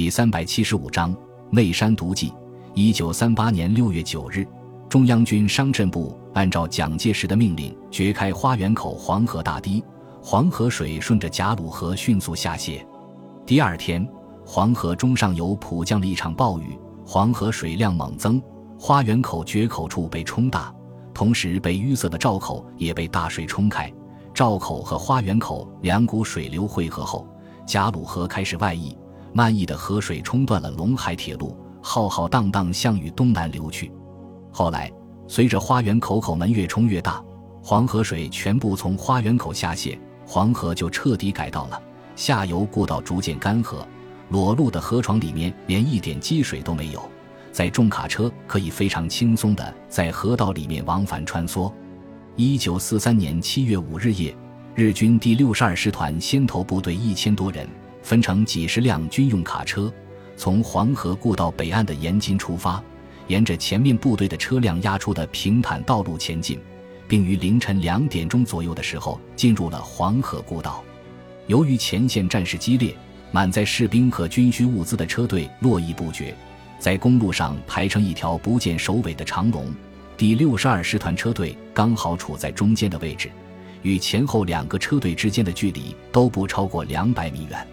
第三百七十五章内山独骑。一九三八年六月九日，中央军商震部按照蒋介石的命令，掘开花园口黄河大堤，黄河水顺着贾鲁河迅速下泄。第二天，黄河中上游普降了一场暴雨，黄河水量猛增，花园口决口处被冲大，同时被淤塞的赵口也被大水冲开。赵口和花园口两股水流汇合后，贾鲁河开始外溢，漫溢的河水冲断了陇海铁路。浩浩荡荡向与东南流去。后来，随着花园口口门越冲越大，黄河水全部从花园口下泄，黄河就彻底改道了。下游故道逐渐干涸，裸露的河床里面连一点积水都没有。在重卡车可以非常轻松地在河道里面往返穿梭。一九四三年七月五日夜，日军第六十二师团先头部队一千多人，分成几十辆军用卡车。从黄河故道北岸的延津出发，沿着前面部队的车辆压出的平坦道路前进，并于凌晨两点钟左右的时候进入了黄河故道。由于前线战事激烈，满载士兵和军需物资的车队络绎不绝，在公路上排成一条不见首尾的长龙。第六十二师团车队刚好处在中间的位置，与前后两个车队之间的距离都不超过两百米远。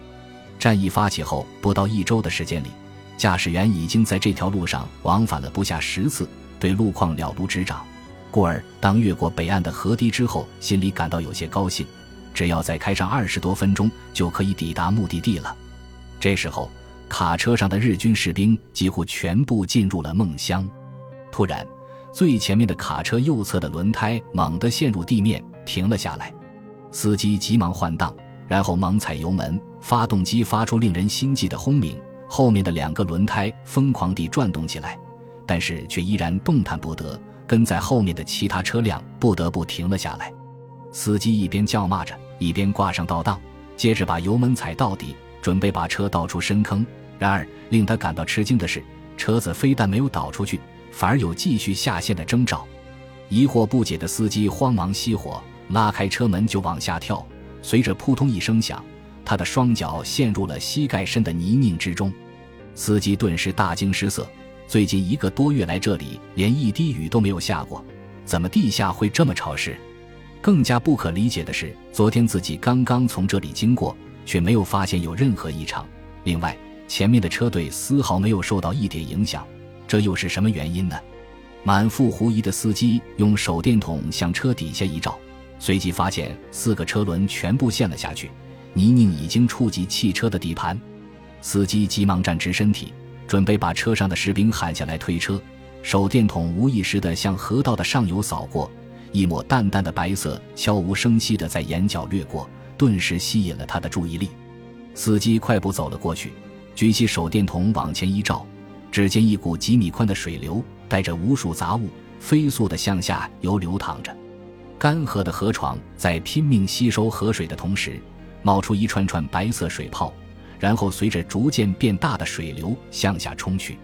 战役发起后不到一周的时间里，驾驶员已经在这条路上往返了不下十次，对路况了如指掌。故而，当越过北岸的河堤之后，心里感到有些高兴，只要再开上二十多分钟，就可以抵达目的地了。这时候，卡车上的日军士兵几乎全部进入了梦乡。突然，最前面的卡车右侧的轮胎猛地陷入地面，停了下来，司机急忙换挡。然后猛踩油门，发动机发出令人心悸的轰鸣，后面的两个轮胎疯狂地转动起来，但是却依然动弹不得。跟在后面的其他车辆不得不停了下来。司机一边叫骂着，一边挂上倒档，接着把油门踩到底，准备把车倒出深坑。然而，令他感到吃惊的是，车子非但没有倒出去，反而有继续下陷的征兆。疑惑不解的司机慌忙熄火，拉开车门就往下跳。随着扑通一声响，他的双脚陷入了膝盖深的泥泞之中。司机顿时大惊失色。最近一个多月来，这里连一滴雨都没有下过，怎么地下会这么潮湿？更加不可理解的是，昨天自己刚刚从这里经过，却没有发现有任何异常。另外，前面的车队丝毫没有受到一点影响，这又是什么原因呢？满腹狐疑的司机用手电筒向车底下一照。随即发现四个车轮全部陷了下去，泥泞已经触及汽车的底盘。司机急忙站直身体，准备把车上的士兵喊下来推车。手电筒无意识地向河道的上游扫过，一抹淡淡的白色悄无声息地在眼角掠过，顿时吸引了他的注意力。司机快步走了过去，举起手电筒往前一照，只见一股几米宽的水流带着无数杂物，飞速地向下游流淌着。干涸的河床在拼命吸收河水的同时，冒出一串串白色水泡，然后随着逐渐变大的水流向下冲去。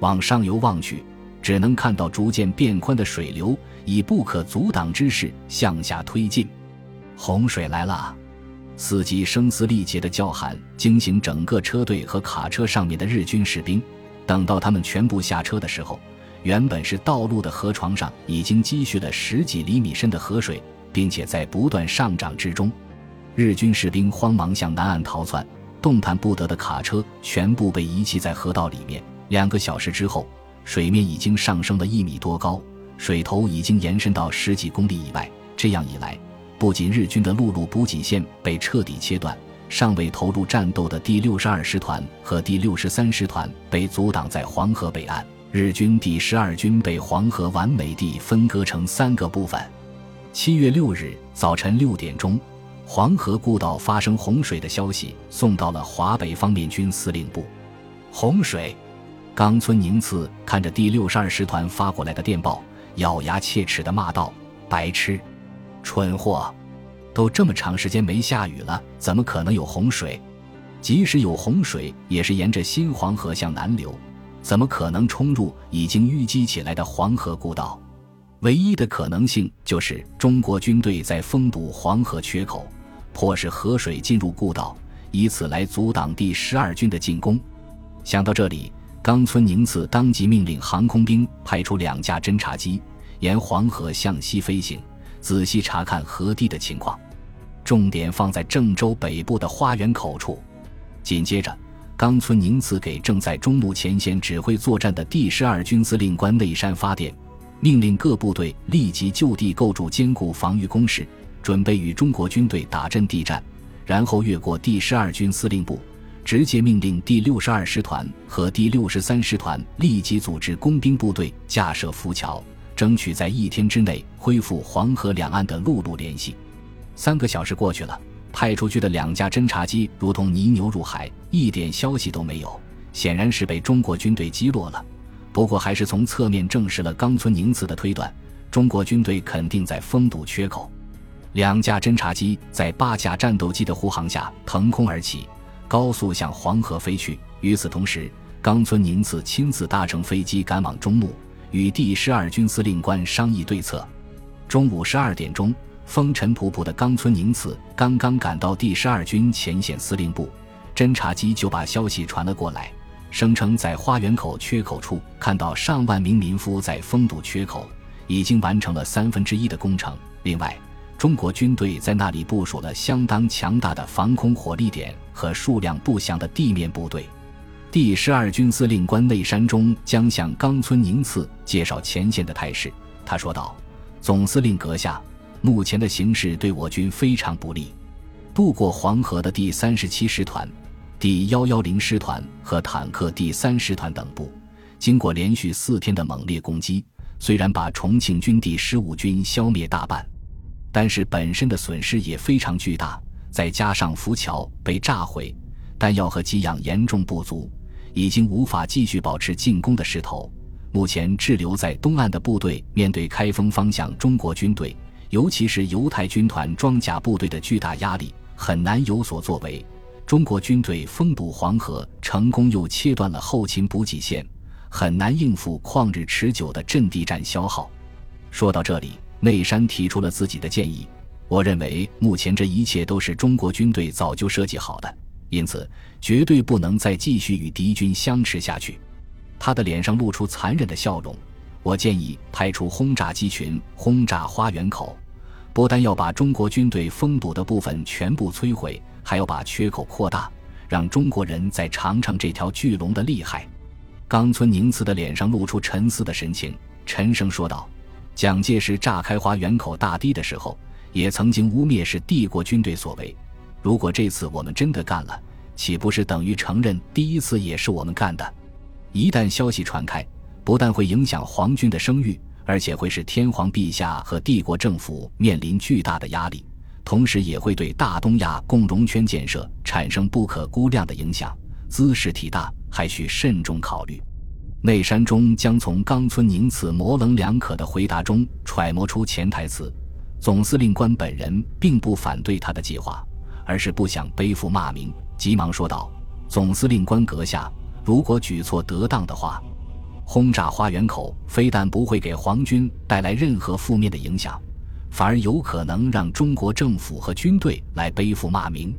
往上游望去，只能看到逐渐变宽的水流以不可阻挡之势向下推进。洪水来了！司机声嘶力竭的叫喊惊醒整个车队和卡车上面的日军士兵。等到他们全部下车的时候，原本是道路的河床上已经积蓄了十几厘米深的河水，并且在不断上涨之中。日军士兵慌忙向南岸逃窜，动弹不得的卡车全部被遗弃在河道里面。两个小时之后，水面已经上升了一米多高，水头已经延伸到十几公里以外。这样一来，不仅日军的陆路补给线被彻底切断，尚未投入战斗的第六十二师团和第六十三师团被阻挡在黄河北岸。日军第十二军被黄河完美地分割成三个部分。七月六日早晨六点钟，黄河故道发生洪水的消息送到了华北方面军司令部。洪水，冈村宁次看着第六十二师团发过来的电报，咬牙切齿地骂道：“白痴，蠢货！都这么长时间没下雨了，怎么可能有洪水？即使有洪水，也是沿着新黄河向南流。”怎么可能冲入已经淤积起来的黄河故道？唯一的可能性就是中国军队在封堵黄河缺口，迫使河水进入故道，以此来阻挡第十二军的进攻。想到这里，冈村宁次当即命令航空兵派出两架侦察机，沿黄河向西飞行，仔细查看河堤的情况，重点放在郑州北部的花园口处。紧接着，冈村宁次给正在中牟前线指挥作战的第十二军司令官内山发电，命令各部队立即就地构筑坚固防御工事，准备与中国军队打阵地战。然后越过第十二军司令部。直接命令第六十二师团和第六十三师团立即组织工兵部队架设浮桥，争取在一天之内恢复黄河两岸的陆路联系。三个小时过去了，派出去的两架侦察机如同泥牛入海，一点消息都没有，显然是被中国军队击落了。不过，还是从侧面证实了冈村宁次的推断：中国军队肯定在封堵缺口。两架侦察机在八架战斗机的护航下腾空而起。高速向黄河飞去。与此同时，冈村宁次亲自搭乘飞机赶往中牟，与第十二军司令官商议对策。中午十二点钟，风尘仆仆的冈村宁次刚刚赶到第十二军前线司令部，侦察机就把消息传了过来，声称在花园口缺口处看到上万名民夫在封堵缺口，已经完成了三分之一的工程。另外，中国军队在那里部署了相当强大的防空火力点和数量不详的地面部队。第十二军司令官内山中将向冈村宁次介绍前线的态势。他说道：“总司令阁下，目前的形势对我军非常不利。渡过黄河的第三十七师团、第幺幺零师团和坦克第三师团等部，经过连续四天的猛烈攻击，虽然把重庆军第十五军消灭大半。”但是本身的损失也非常巨大，再加上浮桥被炸毁，弹药和给养严重不足，已经无法继续保持进攻的势头。目前滞留在东岸的部队面对开封方向中国军队，尤其是犹太军团装甲部队的巨大压力，很难有所作为。中国军队封堵黄河成功，又切断了后勤补给线，很难应付旷日持久的阵地战消耗。说到这里。内山提出了自己的建议，我认为目前这一切都是中国军队早就设计好的，因此绝对不能再继续与敌军相持下去。他的脸上露出残忍的笑容。我建议派出轰炸机群轰炸花园口，不但要把中国军队封堵的部分全部摧毁，还要把缺口扩大，让中国人再尝尝这条巨龙的厉害。冈村宁次的脸上露出沉思的神情，沉声说道。蒋介石炸开花园口大堤的时候，也曾经污蔑是帝国军队所为。如果这次我们真的干了，岂不是等于承认第一次也是我们干的？一旦消息传开，不但会影响皇军的声誉，而且会使天皇陛下和帝国政府面临巨大的压力，同时也会对大东亚共荣圈建设产生不可估量的影响。姿势体大，还需慎重考虑。内山中将从冈村宁次模棱两可的回答中揣摩出潜台词：总司令官本人并不反对他的计划，而是不想背负骂名，急忙说道：“总司令官阁下，如果举措得当的话，轰炸花园口非但不会给皇军带来任何负面的影响，反而有可能让中国政府和军队来背负骂名。”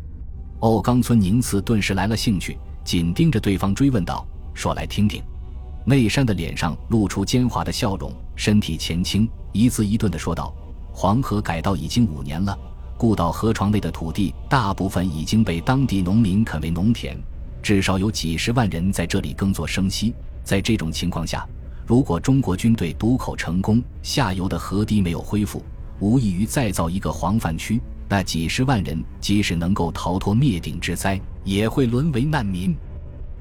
哦，冈村宁次顿时来了兴趣，紧盯着对方追问道：“说来听听。”内山的脸上露出奸猾的笑容，身体前倾，一字一顿地说道：“黄河改道已经五年了，故道河床内的土地大部分已经被当地农民垦为农田，至少有几十万人在这里耕作生息。在这种情况下，如果中国军队堵口成功，下游的河堤没有恢复，无异于再造一个黄泛区。那几十万人即使能够逃脱灭顶之灾，也会沦为难民。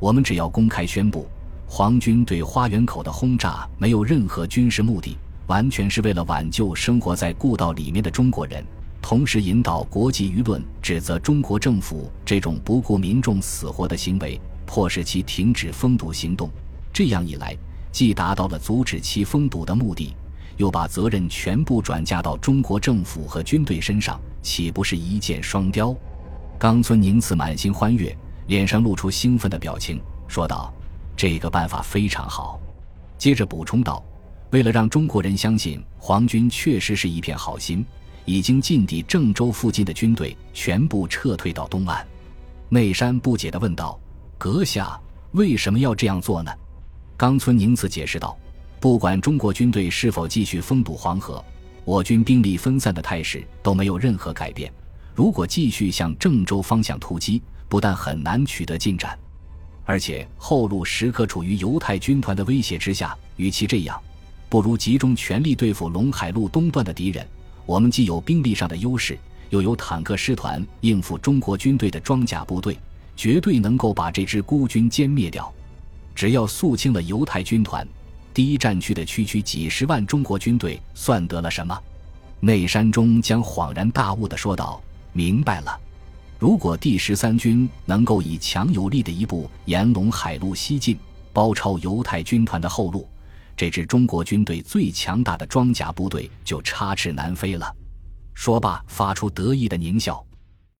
我们只要公开宣布。”皇军对花园口的轰炸没有任何军事目的，完全是为了挽救生活在故道里面的中国人，同时引导国际舆论指责中国政府这种不顾民众死活的行为，迫使其停止封堵行动。这样一来，既达到了阻止其封堵的目的，又把责任全部转嫁到中国政府和军队身上，岂不是一箭双雕？冈村宁次满心欢悦，脸上露出兴奋的表情，说道。这个办法非常好，接着补充道：“为了让中国人相信皇军确实是一片好心，已经进抵郑州附近的军队全部撤退到东岸。”内山不解地问道：“阁下，为什么要这样做呢？冈村宁次解释道：“不管中国军队是否继续封堵黄河，我军兵力分散的态势都没有任何改变。如果继续向郑州方向突击，不但很难取得进展，而且后路时刻处于犹太军团的威胁之下。与其这样，不如集中全力对付陇海路东段的敌人。我们既有兵力上的优势，又有坦克师团应付中国军队的装甲部队，绝对能够把这支孤军歼灭掉。只要肃清了犹太军团，第一战区的区区几十万中国军队算得了什么？内山中将恍然大悟地说道：“明白了。”如果第十三军能够以强有力的一步沿陇海路西进，包抄犹太军团的后路，这支中国军队最强大的装甲部队就插翅难飞了。说罢，发出得意的狞笑。